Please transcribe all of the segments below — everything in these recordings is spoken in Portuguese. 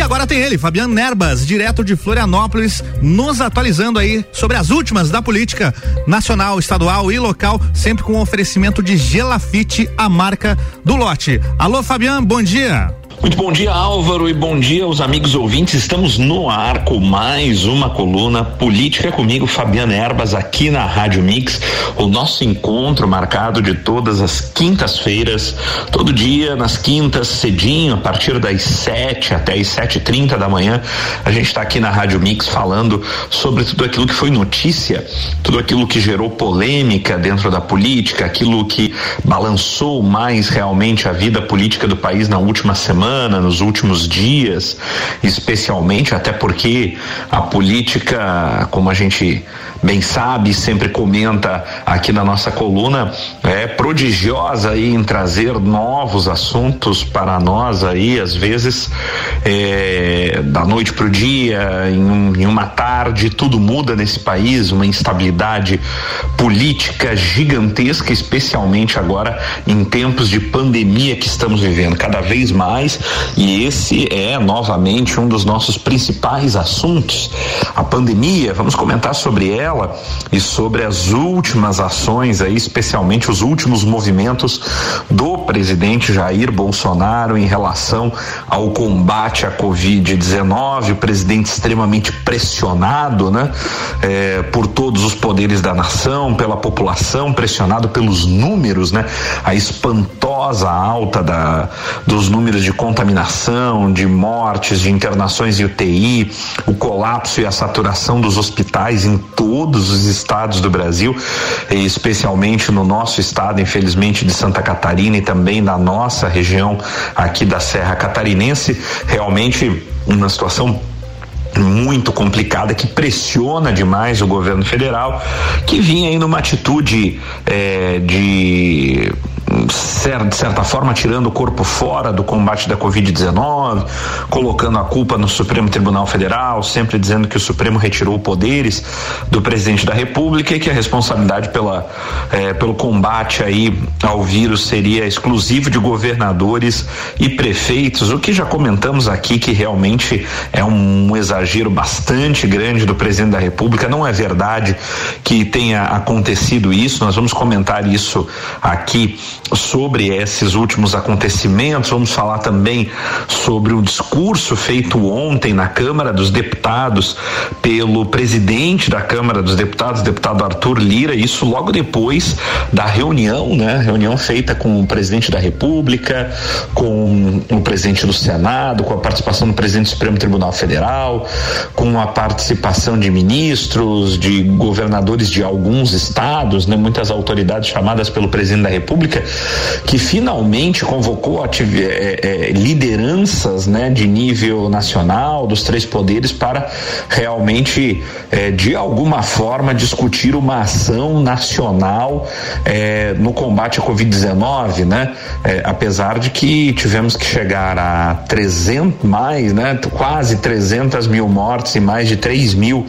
E agora tem ele, Fabiano Nerbas, direto de Florianópolis, nos atualizando aí sobre as últimas da política nacional, estadual e local, sempre com oferecimento de Gelafite, a marca do lote. Alô, Fabiano, bom dia. Muito bom dia, Álvaro, e bom dia aos amigos ouvintes. Estamos no ar com mais uma coluna Política comigo, Fabiana Erbas, aqui na Rádio Mix. O nosso encontro marcado de todas as quintas-feiras, todo dia, nas quintas, cedinho, a partir das sete até as sete e trinta da manhã. A gente está aqui na Rádio Mix falando sobre tudo aquilo que foi notícia, tudo aquilo que gerou polêmica dentro da política, aquilo que balançou mais realmente a vida política do país na última semana semana, nos últimos dias, especialmente, até porque a política, como a gente bem sabe, sempre comenta aqui na nossa coluna, é prodigiosa aí em trazer novos assuntos para nós aí, às vezes é, da noite para o dia, em, um, em uma tarde, tudo muda nesse país, uma instabilidade política gigantesca, especialmente agora em tempos de pandemia que estamos vivendo. Cada vez mais e esse é novamente um dos nossos principais assuntos. A pandemia, vamos comentar sobre ela e sobre as últimas ações aí, especialmente os últimos movimentos do presidente Jair Bolsonaro em relação ao combate à Covid-19, o presidente extremamente pressionado, né, é, por todos os poderes da nação, pela população, pressionado pelos números, né, a espantosa alta da, dos números de contaminação, de mortes, de internações em UTI, o colapso e a saturação dos hospitais em todos os estados do Brasil, especialmente no nosso estado, infelizmente, de Santa Catarina e também na nossa região aqui da Serra Catarinense, realmente uma situação muito complicada que pressiona demais o governo federal, que vinha aí numa atitude é, de de certa forma tirando o corpo fora do combate da Covid-19, colocando a culpa no Supremo Tribunal Federal, sempre dizendo que o Supremo retirou poderes do presidente da República e que a responsabilidade pela, eh, pelo combate aí ao vírus seria exclusivo de governadores e prefeitos, o que já comentamos aqui que realmente é um exagero bastante grande do presidente da República. Não é verdade que tenha acontecido isso, nós vamos comentar isso aqui sobre esses últimos acontecimentos. Vamos falar também sobre o discurso feito ontem na Câmara dos Deputados pelo presidente da Câmara dos Deputados, deputado Arthur Lira, isso logo depois da reunião, né? Reunião feita com o presidente da República, com o presidente do Senado, com a participação do presidente do Supremo Tribunal Federal, com a participação de ministros, de governadores de alguns estados, né? Muitas autoridades chamadas pelo presidente da República que finalmente convocou é, é, lideranças né, de nível nacional, dos três poderes, para realmente, é, de alguma forma, discutir uma ação nacional é, no combate à Covid-19, né? É, apesar de que tivemos que chegar a 300 mais, né? Quase 300 mil mortes e mais de 3 mil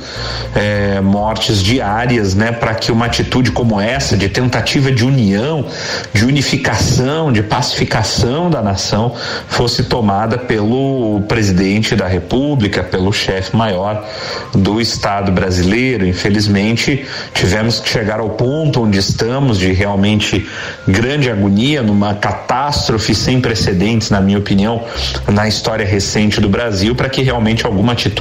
é, mortes diárias, né? Para que uma atitude como essa, de tentativa de união, de unificação, de pacificação da nação fosse tomada pelo presidente da República, pelo chefe maior do Estado brasileiro. Infelizmente, tivemos que chegar ao ponto onde estamos de realmente grande agonia, numa catástrofe sem precedentes, na minha opinião, na história recente do Brasil, para que realmente alguma atitude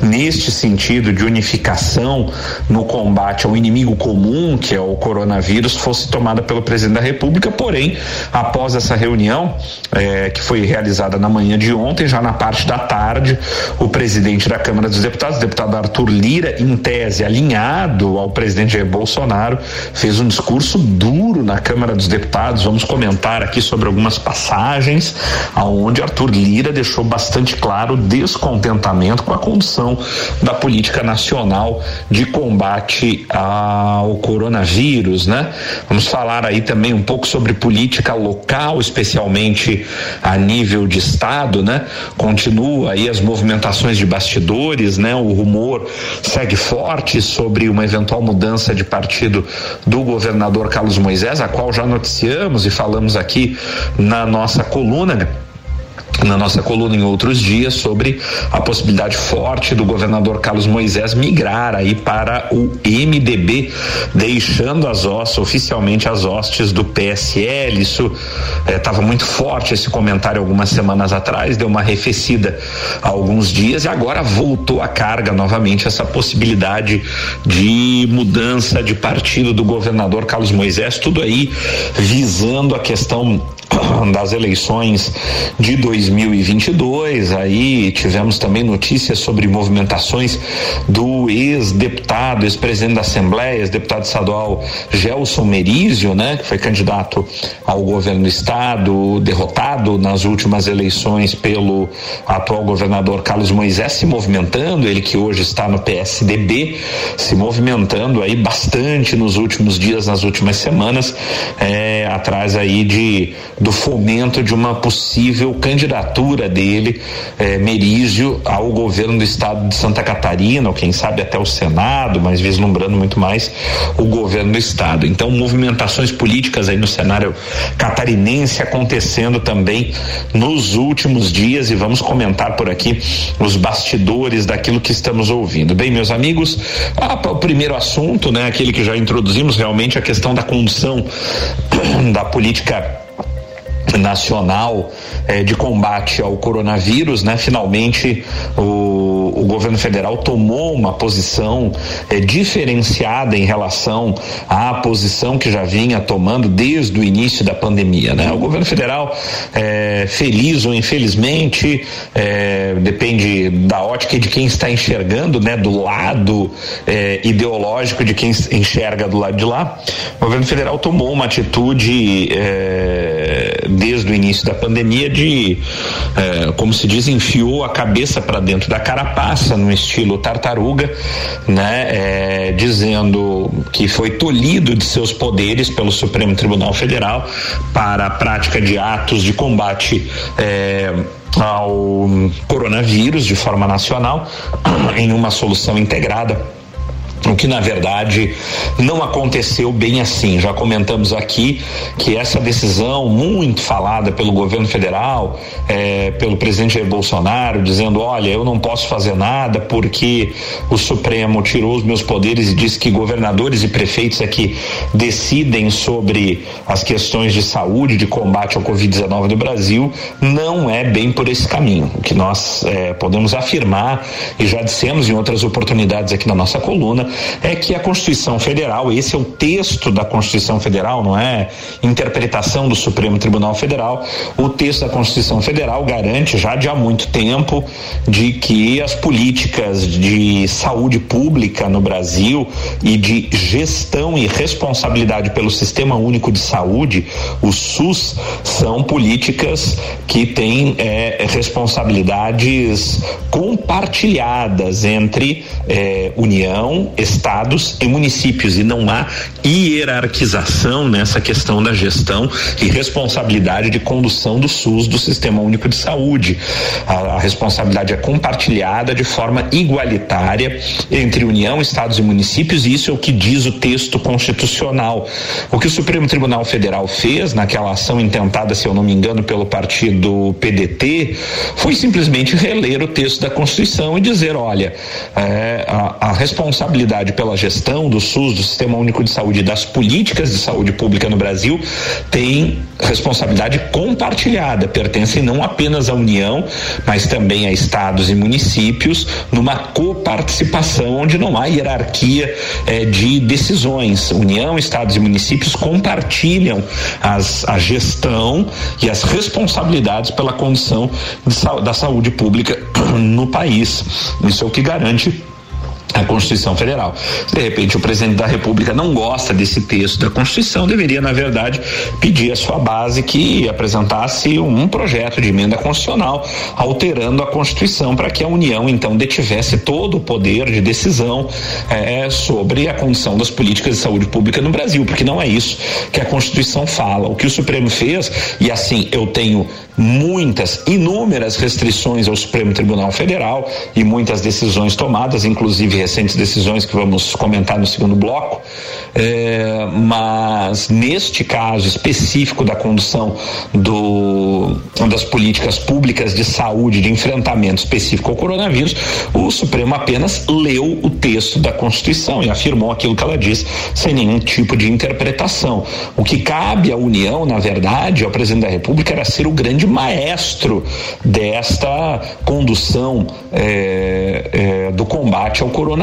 neste sentido de unificação no combate ao inimigo comum, que é o coronavírus, fosse tomada pelo presidente da República, porém após essa reunião, é, que foi realizada na manhã de ontem, já na parte da tarde, o presidente da Câmara dos Deputados, deputado Arthur Lira, em tese alinhado ao presidente Jair Bolsonaro, fez um discurso duro na Câmara dos Deputados. Vamos comentar aqui sobre algumas passagens, aonde Arthur Lira deixou bastante claro o descontentamento com a condução da política nacional de combate ao coronavírus, né? Vamos falar aí também um pouco sobre política local, especialmente a nível de estado, né? Continua aí as movimentações de bastidores, né? O rumor segue forte sobre uma eventual mudança de partido do governador Carlos Moisés, a qual já noticiamos e falamos aqui na nossa coluna na nossa coluna em outros dias sobre a possibilidade forte do governador Carlos Moisés migrar aí para o MDB, deixando as hostes, oficialmente as hostes do PSL. Isso estava eh, muito forte esse comentário algumas semanas atrás, deu uma arrefecida há alguns dias e agora voltou a carga novamente essa possibilidade de mudança de partido do governador Carlos Moisés, tudo aí visando a questão das eleições de 2022. Aí tivemos também notícias sobre movimentações do ex-deputado, ex-presidente da Assembleia, ex-deputado estadual Gelson Merizio, né, que foi candidato ao governo do estado, derrotado nas últimas eleições pelo atual governador Carlos Moisés, se movimentando, ele que hoje está no PSDB, se movimentando aí bastante nos últimos dias, nas últimas semanas, é, atrás aí de do fomento de uma possível candidatura dele, eh, ao governo do estado de Santa Catarina, ou quem sabe até o Senado, mas vislumbrando muito mais o governo do estado. Então, movimentações políticas aí no cenário catarinense acontecendo também nos últimos dias e vamos comentar por aqui os bastidores daquilo que estamos ouvindo. Bem, meus amigos, ah, o primeiro assunto, né, aquele que já introduzimos, realmente a questão da condução da política nacional eh, de combate ao coronavírus, né? Finalmente o, o governo federal tomou uma posição eh, diferenciada em relação à posição que já vinha tomando desde o início da pandemia, né? O governo federal, eh, feliz ou infelizmente, depende da ótica de quem está enxergando, né? Do lado ideológico de quem enxerga do lado de lá, o governo federal tomou uma atitude eh, desde o início da pandemia de, eh, como se diz, enfiou a cabeça para dentro da carapaça no estilo tartaruga, né, eh, dizendo que foi tolhido de seus poderes pelo Supremo Tribunal Federal para a prática de atos de combate eh, ao coronavírus de forma nacional em uma solução integrada o que na verdade não aconteceu bem assim. Já comentamos aqui que essa decisão muito falada pelo governo federal, é, pelo presidente Jair Bolsonaro, dizendo: olha, eu não posso fazer nada porque o Supremo tirou os meus poderes e disse que governadores e prefeitos é que decidem sobre as questões de saúde, de combate ao Covid-19 no Brasil, não é bem por esse caminho. O que nós é, podemos afirmar e já dissemos em outras oportunidades aqui na nossa coluna é que a Constituição Federal, esse é o texto da Constituição Federal, não é interpretação do Supremo Tribunal Federal, o texto da Constituição Federal garante já de há muito tempo de que as políticas de saúde pública no Brasil e de gestão e responsabilidade pelo Sistema Único de Saúde, o SUS, são políticas que têm é, responsabilidades compartilhadas entre é, União, estados e municípios e não há hierarquização nessa questão da gestão e responsabilidade de condução do SUS do Sistema Único de Saúde. A, a responsabilidade é compartilhada de forma igualitária entre União, estados e municípios e isso é o que diz o texto constitucional. O que o Supremo Tribunal Federal fez naquela ação intentada, se eu não me engano, pelo partido PDT, foi simplesmente reler o texto da Constituição e dizer, olha, é, a, a responsabilidade responsabilidade pela gestão do SUS, do Sistema Único de Saúde e das políticas de saúde pública no Brasil tem responsabilidade compartilhada, pertencem não apenas à União, mas também a estados e municípios, numa coparticipação onde não há hierarquia eh, de decisões. União, estados e municípios compartilham as, a gestão e as responsabilidades pela condição de, da saúde pública no país. Isso é o que garante a Constituição Federal. De repente o presidente da República não gosta desse texto da Constituição, deveria, na verdade, pedir à sua base que apresentasse um projeto de emenda constitucional alterando a Constituição para que a União então detivesse todo o poder de decisão eh, sobre a condição das políticas de saúde pública no Brasil, porque não é isso que a Constituição fala. O que o Supremo fez, e assim eu tenho muitas, inúmeras restrições ao Supremo Tribunal Federal e muitas decisões tomadas, inclusive recentes decisões que vamos comentar no segundo bloco, é, mas neste caso específico da condução do, das políticas públicas de saúde, de enfrentamento específico ao coronavírus, o Supremo apenas leu o texto da Constituição e afirmou aquilo que ela diz sem nenhum tipo de interpretação. O que cabe à União, na verdade, ao presidente da República era ser o grande maestro desta condução é, é, do combate ao coronavírus,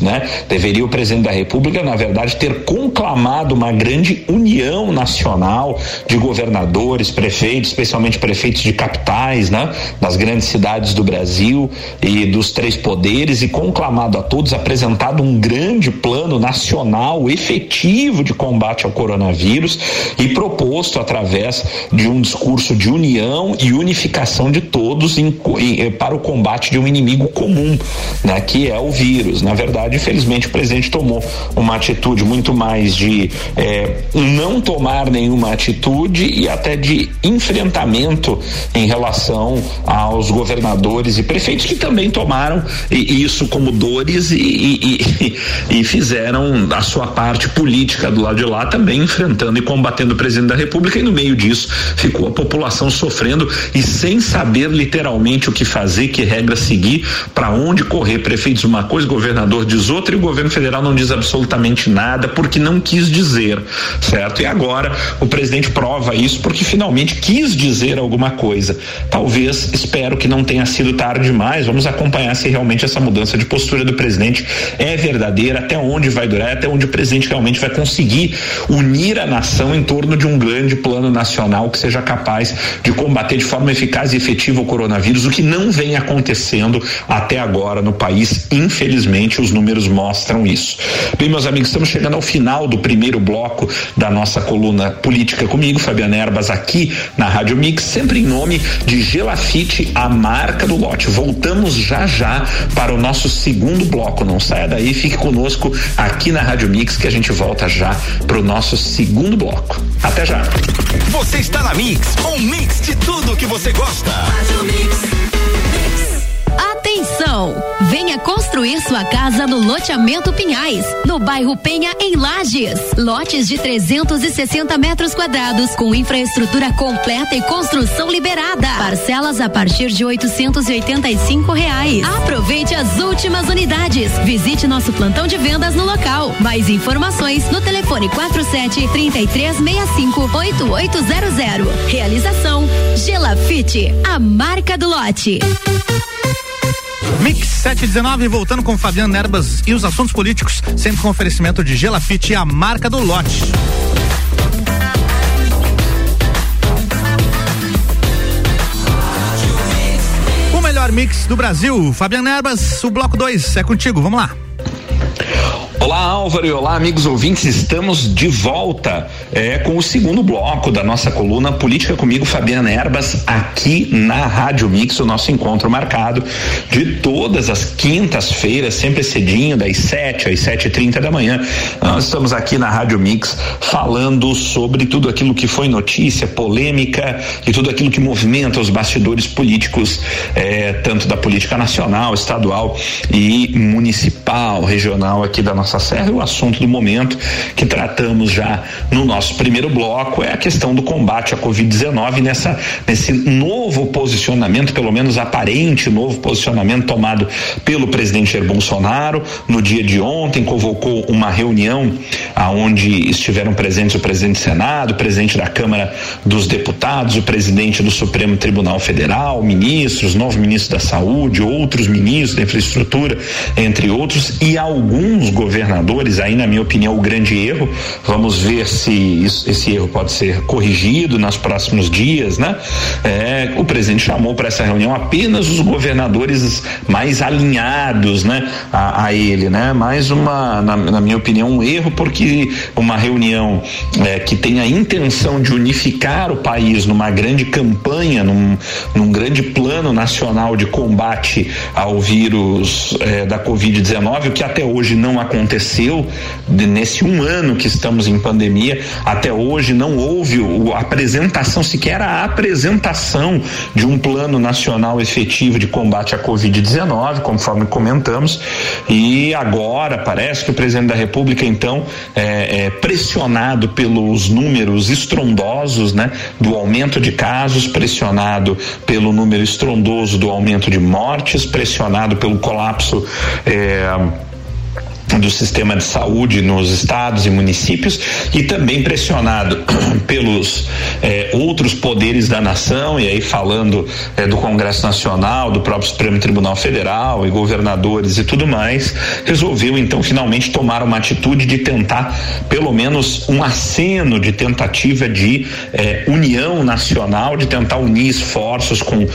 né? Deveria o presidente da República, na verdade, ter conclamado uma grande união nacional de governadores, prefeitos, especialmente prefeitos de capitais, né? Das grandes cidades do Brasil e dos três poderes e conclamado a todos, apresentado um grande plano nacional efetivo de combate ao coronavírus e proposto através de um discurso de união e unificação de todos em, em, eh, para o combate de um inimigo comum, né? Que é o vírus. Na verdade, infelizmente, o presidente tomou uma atitude muito mais de eh, não tomar nenhuma atitude e até de enfrentamento em relação aos governadores e prefeitos que também tomaram isso como dores e, e, e, e fizeram a sua parte política do lado de lá também enfrentando e combatendo o presidente da República e no meio disso ficou a população sofrendo e sem saber literalmente o que fazer, que regra seguir, para onde correr. Prefeitos uma coisa, governador diz outra e o governo federal não diz absolutamente nada porque não quis dizer, certo? E agora o presidente prova isso porque finalmente quis dizer alguma coisa. Talvez, espero que não tenha sido tarde demais. Vamos acompanhar se realmente essa mudança de postura do presidente é verdadeira, até onde vai durar, até onde o presidente realmente vai conseguir unir a nação em torno de um grande plano nacional que seja capaz de combater de forma eficaz e efetiva o coronavírus, o que não vem acontecendo até agora no país. Infelizmente, os números mostram isso. Bem, meus amigos, estamos chegando ao final do primeiro bloco da nossa coluna Política comigo, Fabiana Erbas, aqui na Rádio Mix, sempre em nome de Gelafite, a marca do lote. Voltamos já já para o nosso segundo bloco. Não saia daí, fique conosco aqui na Rádio Mix que a gente volta já para o nosso segundo bloco. Até já. Você está na Mix, um mix de tudo que você gosta. Rádio Mix. Atenção! Venha construir sua casa no loteamento Pinhais, no bairro Penha, em Lages. Lotes de 360 metros quadrados, com infraestrutura completa e construção liberada. Parcelas a partir de 885 reais. Aproveite as últimas unidades. Visite nosso plantão de vendas no local. Mais informações no telefone 47 3365 8800. Realização Gelafite, a marca do lote. Mix 719, voltando com Fabiano Nerbas e os assuntos políticos, sempre com oferecimento de Gelafite, a marca do lote. O melhor mix do Brasil. Fabiano Nerbas, o bloco 2 é contigo, vamos lá. Olá, Álvaro, e olá, amigos ouvintes. Estamos de volta é, com o segundo bloco da nossa coluna Política comigo, Fabiana Erbas, aqui na Rádio Mix, o nosso encontro marcado de todas as quintas-feiras, sempre cedinho, das 7 às 7 e 30 da manhã. Nós estamos aqui na Rádio Mix falando sobre tudo aquilo que foi notícia, polêmica e tudo aquilo que movimenta os bastidores políticos, é, tanto da política nacional, estadual e municipal, regional aqui da nossa nossa serra. E o assunto do momento que tratamos já no nosso primeiro bloco é a questão do combate à Covid-19 nessa nesse novo posicionamento, pelo menos aparente novo posicionamento tomado pelo presidente Jair Bolsonaro no dia de ontem convocou uma reunião aonde estiveram presentes o presidente do Senado, o presidente da Câmara dos Deputados, o presidente do Supremo Tribunal Federal, ministros, novo ministro da Saúde, outros ministros da infraestrutura, entre outros, e alguns governadores governadores, aí na minha opinião o grande erro. Vamos ver se isso, esse erro pode ser corrigido nos próximos dias, né? É, o presidente chamou para essa reunião apenas os governadores mais alinhados, né? A, a ele, né? Mais uma, na, na, minha opinião, um erro porque uma reunião é, que tem a intenção de unificar o país numa grande campanha, num, num grande plano nacional de combate ao vírus é, da Covid-19, o que até hoje não aconteceu aconteceu nesse um ano que estamos em pandemia. Até hoje não houve a apresentação, sequer a apresentação de um plano nacional efetivo de combate à Covid-19, conforme comentamos. E agora parece que o presidente da República, então, é, é pressionado pelos números estrondosos, né, do aumento de casos, pressionado pelo número estrondoso do aumento de mortes, pressionado pelo colapso. É, do sistema de saúde nos estados e municípios e também pressionado pelos eh, outros poderes da nação e aí falando eh, do Congresso Nacional, do próprio Supremo Tribunal Federal e governadores e tudo mais, resolveu então finalmente tomar uma atitude de tentar pelo menos um aceno de tentativa de eh, união nacional, de tentar unir esforços com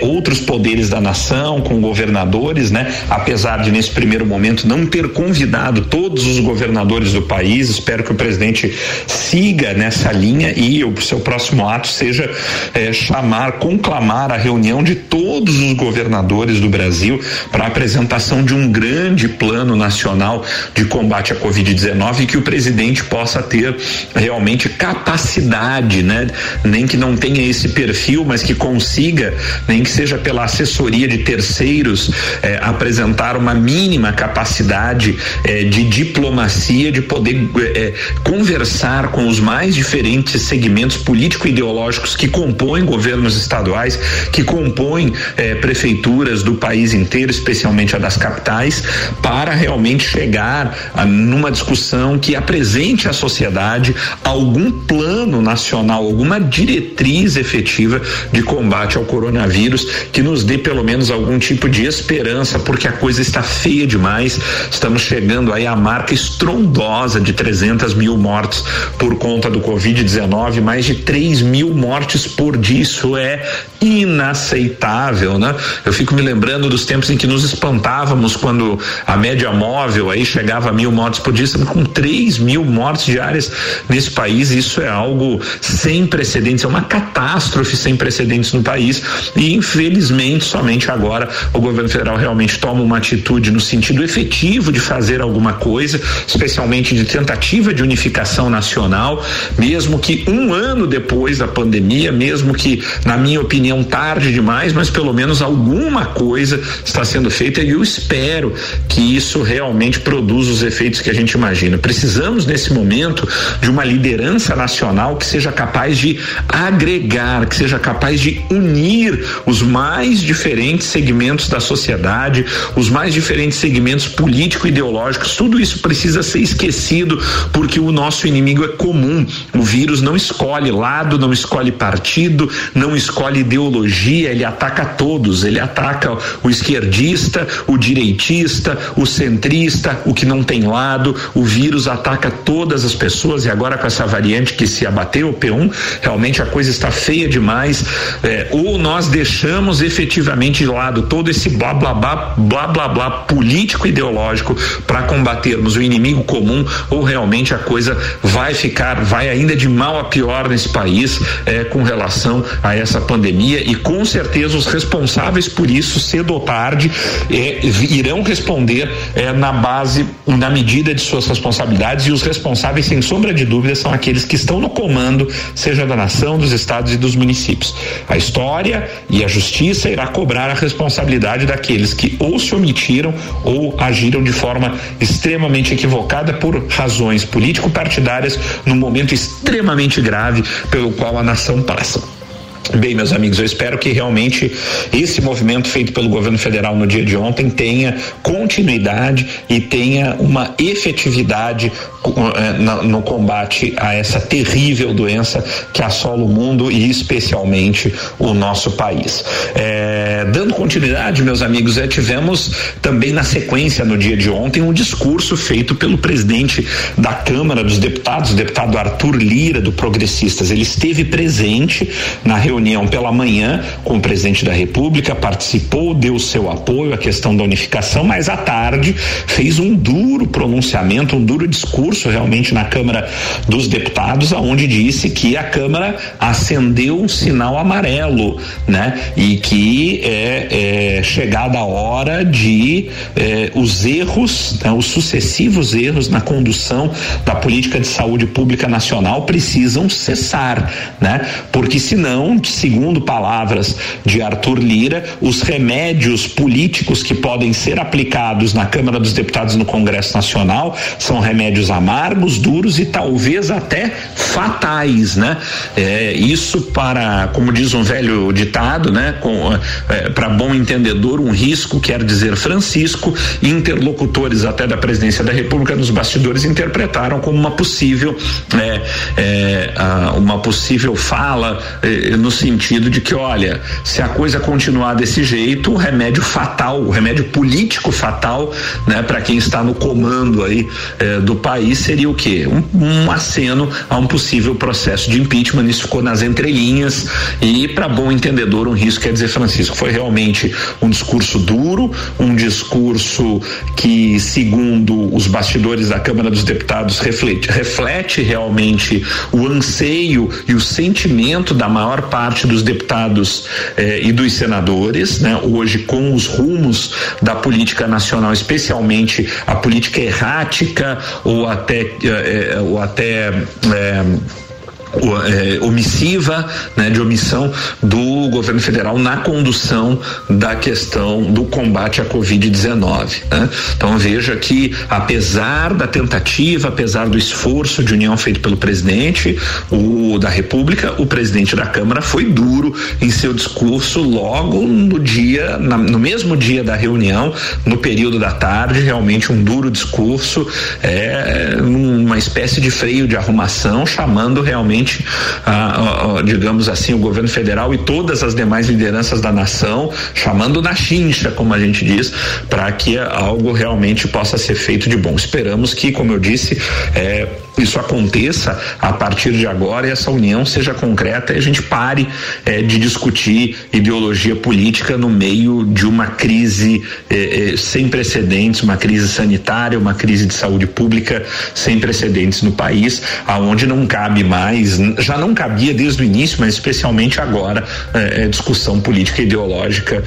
outros poderes da nação, com governadores, né? Apesar de nesse primeiro momento não ter convidado todos os governadores do país. Espero que o presidente siga nessa linha e o seu próximo ato seja eh, chamar, conclamar a reunião de todos os governadores do Brasil para a apresentação de um grande plano nacional de combate à Covid-19 e que o presidente possa ter realmente capacidade, né? Nem que não tenha esse perfil, mas que consiga, nem que seja pela assessoria de terceiros, eh, apresentar uma mínima capacidade eh, de diplomacia, de poder eh, conversar com os mais diferentes segmentos político-ideológicos que compõem governos estaduais, que compõem eh, prefeituras do país inteiro, especialmente a das capitais, para realmente chegar a, numa discussão que apresente à sociedade algum plano nacional, alguma diretriz efetiva de combate ao coronavírus que nos dê pelo menos algum tipo de esperança, porque a coisa está feia demais. Estamos chegando aí a marca estrondosa de 300 mil mortes por conta do Covid-19, mais de 3 mil mortes por dia. Isso é inaceitável, né? Eu fico me lembrando dos tempos em que nos espantávamos quando a média móvel aí chegava a mil mortes por dia, com 3 mil mortes diárias nesse país. Isso é algo sem precedentes, é uma catástrofe sem precedentes no país. E infelizmente, somente agora o governo federal realmente toma uma atitude no sentido efetivo de fazer alguma coisa, especialmente de tentativa de unificação nacional, mesmo que um ano depois da pandemia, mesmo que, na minha opinião, tarde demais, mas pelo menos alguma coisa está sendo feita e eu espero que isso realmente produza os efeitos que a gente imagina. Precisamos, nesse momento, de uma liderança nacional que seja capaz de agregar, que seja capaz de unir os mais diferentes segmentos da sociedade, os mais diferentes segmentos político e ideológicos, tudo isso precisa ser esquecido porque o nosso inimigo é comum. O vírus não escolhe lado, não escolhe partido, não escolhe ideologia, ele ataca todos. Ele ataca o esquerdista, o direitista, o centrista, o que não tem lado. O vírus ataca todas as pessoas e agora com essa variante que se abateu, o P1, realmente a coisa está feia demais. É, ou nós deixamos efetivamente de lado todo esse blá blá blá blá blá blá político ideológico para combatermos o inimigo comum ou realmente a coisa vai ficar, vai ainda de mal a pior nesse país é, com relação a essa pandemia e com certeza os responsáveis por isso, cedo ou tarde, é, irão responder é, na base, na medida de suas responsabilidades e os responsáveis, sem sombra de dúvida, são aqueles que estão no comando, seja da nação, dos estados e dos municípios. A história e a justiça irá cobrar a responsabilidade daqueles que ou se omitiram ou agiram de forma extremamente equivocada por razões político-partidárias num momento extremamente grave pelo qual a nação passa. Bem, meus amigos, eu espero que realmente esse movimento feito pelo governo federal no dia de ontem tenha continuidade e tenha uma efetividade eh, no combate a essa terrível doença que assola o mundo e especialmente o nosso país. É, dando continuidade, meus amigos, é, tivemos também na sequência no dia de ontem um discurso feito pelo presidente da Câmara dos Deputados, o deputado Arthur Lira, do Progressistas. Ele esteve presente na reunião reunião pela manhã com o presidente da República, participou, deu seu apoio à questão da unificação, mas à tarde fez um duro pronunciamento, um duro discurso realmente na Câmara dos Deputados, aonde disse que a Câmara acendeu um sinal amarelo, né? E que é, é chegada a hora de é, os erros, né, os sucessivos erros na condução da política de saúde pública nacional precisam cessar, né? Porque senão, segundo palavras de Arthur Lira, os remédios políticos que podem ser aplicados na Câmara dos Deputados no Congresso Nacional são remédios amargos, duros e talvez até fatais, né? É, isso para, como diz um velho ditado, né? É, para bom entendedor, um risco quer dizer Francisco, interlocutores até da presidência da República nos bastidores interpretaram como uma possível é, é, uma possível fala é, no sentido de que, olha, se a coisa continuar desse jeito, o remédio fatal, o remédio político fatal, né, para quem está no comando aí é, do país seria o quê? Um, um aceno a um possível processo de impeachment. Isso ficou nas entrelinhas e, para bom entendedor, um risco quer dizer, Francisco, foi realmente um discurso duro, um discurso que, segundo os bastidores da Câmara dos Deputados, reflete, reflete realmente o anseio e o sentimento da maior parte dos deputados eh, e dos senadores, né? Hoje com os rumos da política nacional, especialmente a política errática ou até eh, eh ou até eh, omissiva, né, de omissão do governo federal na condução da questão do combate à Covid-19. Né? Então veja que, apesar da tentativa, apesar do esforço de união feito pelo presidente o, da República, o presidente da Câmara foi duro em seu discurso logo no dia, na, no mesmo dia da reunião, no período da tarde, realmente um duro discurso, é, uma espécie de freio de arrumação, chamando realmente a, a, digamos assim, o governo federal e todas as demais lideranças da nação, chamando na chincha, como a gente diz, para que algo realmente possa ser feito de bom. Esperamos que, como eu disse, é, isso aconteça a partir de agora e essa união seja concreta e a gente pare é, de discutir ideologia política no meio de uma crise é, é, sem precedentes, uma crise sanitária, uma crise de saúde pública sem precedentes no país, aonde não cabe mais, já não cabia desde o início, mas especialmente agora, discussão política e ideológica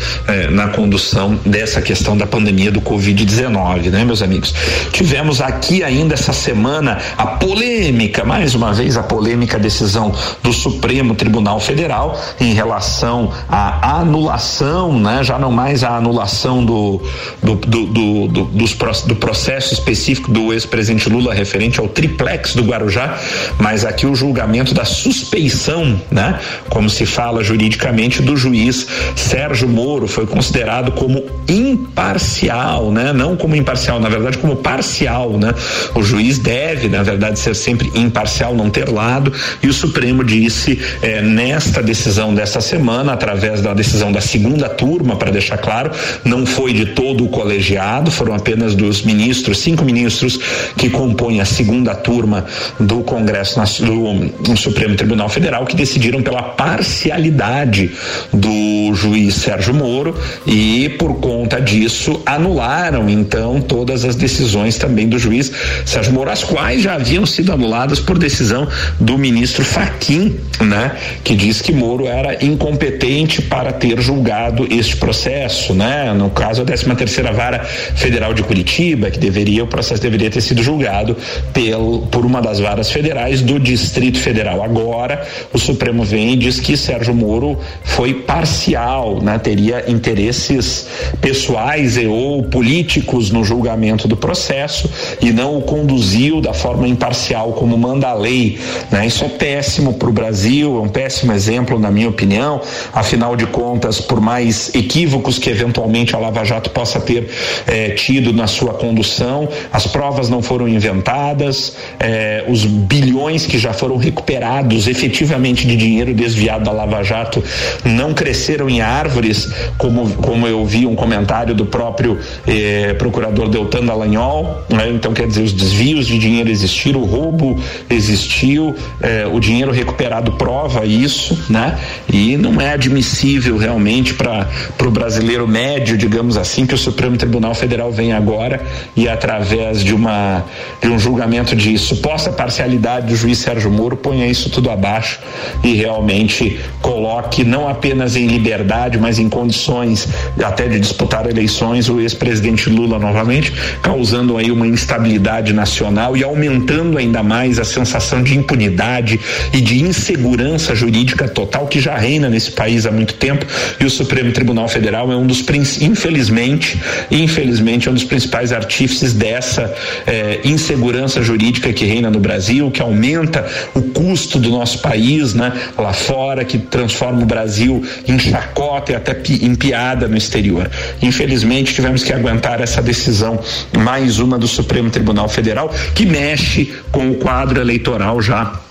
na condução dessa questão da pandemia do Covid-19, né, meus amigos? Tivemos aqui ainda essa semana a polêmica, mais uma vez a polêmica decisão do Supremo Tribunal Federal em relação à anulação, né, já não mais a anulação do do, do, do, do, dos, do processo específico do ex-presidente Lula referente ao triplex do Guarujá, mas aqui o julgamento da suspeição, né, como se fala juridicamente, do juiz Sérgio Moro foi considerado como imparcial, né, não como imparcial, na verdade como parcial, né. O juiz deve, na verdade de ser sempre imparcial, não ter lado, e o Supremo disse eh, nesta decisão dessa semana, através da decisão da segunda turma, para deixar claro, não foi de todo o colegiado, foram apenas dos ministros, cinco ministros que compõem a segunda turma do Congresso do, do Supremo Tribunal Federal que decidiram pela parcialidade do juiz Sérgio Moro e por conta disso anularam então todas as decisões também do juiz Sérgio Moro, as quais já haviam haviam sido anuladas por decisão do ministro Faquim, né? Que diz que Moro era incompetente para ter julgado este processo, né? No caso, a 13 terceira vara federal de Curitiba, que deveria, o processo deveria ter sido julgado pelo, por uma das varas federais do Distrito Federal. Agora, o Supremo vem e diz que Sérgio Moro foi parcial, né? Teria interesses pessoais e ou políticos no julgamento do processo e não o conduziu da forma imparcial imparcial como manda a lei, né? Isso é péssimo para o Brasil, é um péssimo exemplo na minha opinião. Afinal de contas, por mais equívocos que eventualmente a Lava Jato possa ter eh, tido na sua condução, as provas não foram inventadas, eh, os bilhões que já foram recuperados efetivamente de dinheiro desviado da Lava Jato não cresceram em árvores, como, como eu vi um comentário do próprio eh, procurador Deltan Dallagnol, né? então quer dizer, os desvios de dinheiro existiram, o roubo existiu, eh, o dinheiro recuperado prova isso, né? E não é admissível realmente para o brasileiro médio, digamos assim, que o Supremo Tribunal Federal venha agora e através de uma de um julgamento de suposta parcialidade do juiz Sérgio Moro ponha isso tudo abaixo e realmente coloque não apenas em liberdade, mas em condições até de disputar eleições o ex-presidente Lula novamente, causando aí uma instabilidade nacional e aumentando ainda mais a sensação de impunidade e de insegurança jurídica total que já reina nesse país há muito tempo e o Supremo Tribunal Federal é um dos infelizmente, infelizmente é um dos principais artífices dessa eh, insegurança jurídica que reina no Brasil, que aumenta o custo do nosso país, né, lá fora, que transforma o Brasil em chacota e até em piada no exterior. Infelizmente tivemos que aguentar essa decisão, mais uma do Supremo Tribunal Federal, que mexe com o quadro eleitoral já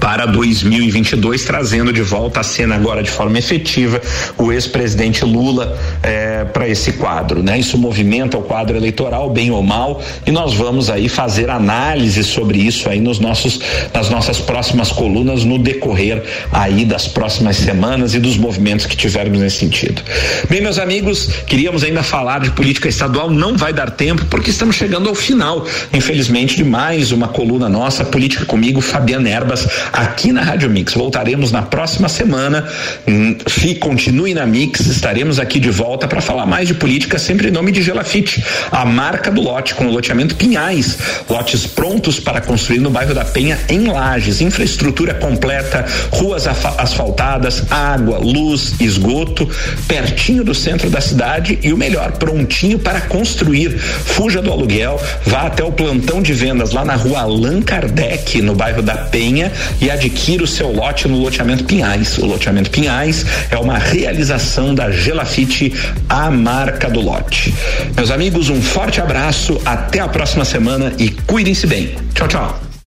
para 2022, trazendo de volta a cena agora de forma efetiva o ex-presidente Lula eh, para esse quadro, né? Isso movimenta o quadro eleitoral, bem ou mal, e nós vamos aí fazer análise sobre isso aí nos nossos, nas nossas próximas colunas no decorrer aí das próximas semanas e dos movimentos que tivermos nesse sentido. Bem, meus amigos, queríamos ainda falar de política estadual, não vai dar tempo porque estamos chegando ao final, infelizmente, de mais uma coluna nossa, Política comigo, Fabiana Erbas aqui na Rádio Mix. Voltaremos na próxima semana. Hum, fique, continue na Mix, estaremos aqui de volta para falar mais de política, sempre em nome de Gelafite, a marca do lote com o loteamento Pinhais. Lotes prontos para construir no bairro da Penha, em Lages. Infraestrutura completa, ruas asfaltadas, água, luz, esgoto, pertinho do centro da cidade e o melhor, prontinho para construir. Fuja do aluguel, vá até o plantão de vendas lá na rua Allan Kardec, no bairro da Penha e adquira o seu lote no loteamento Pinhais. O loteamento Pinhais é uma realização da Gelafite, a marca do lote. Meus amigos, um forte abraço, até a próxima semana e cuidem-se bem. Tchau, tchau.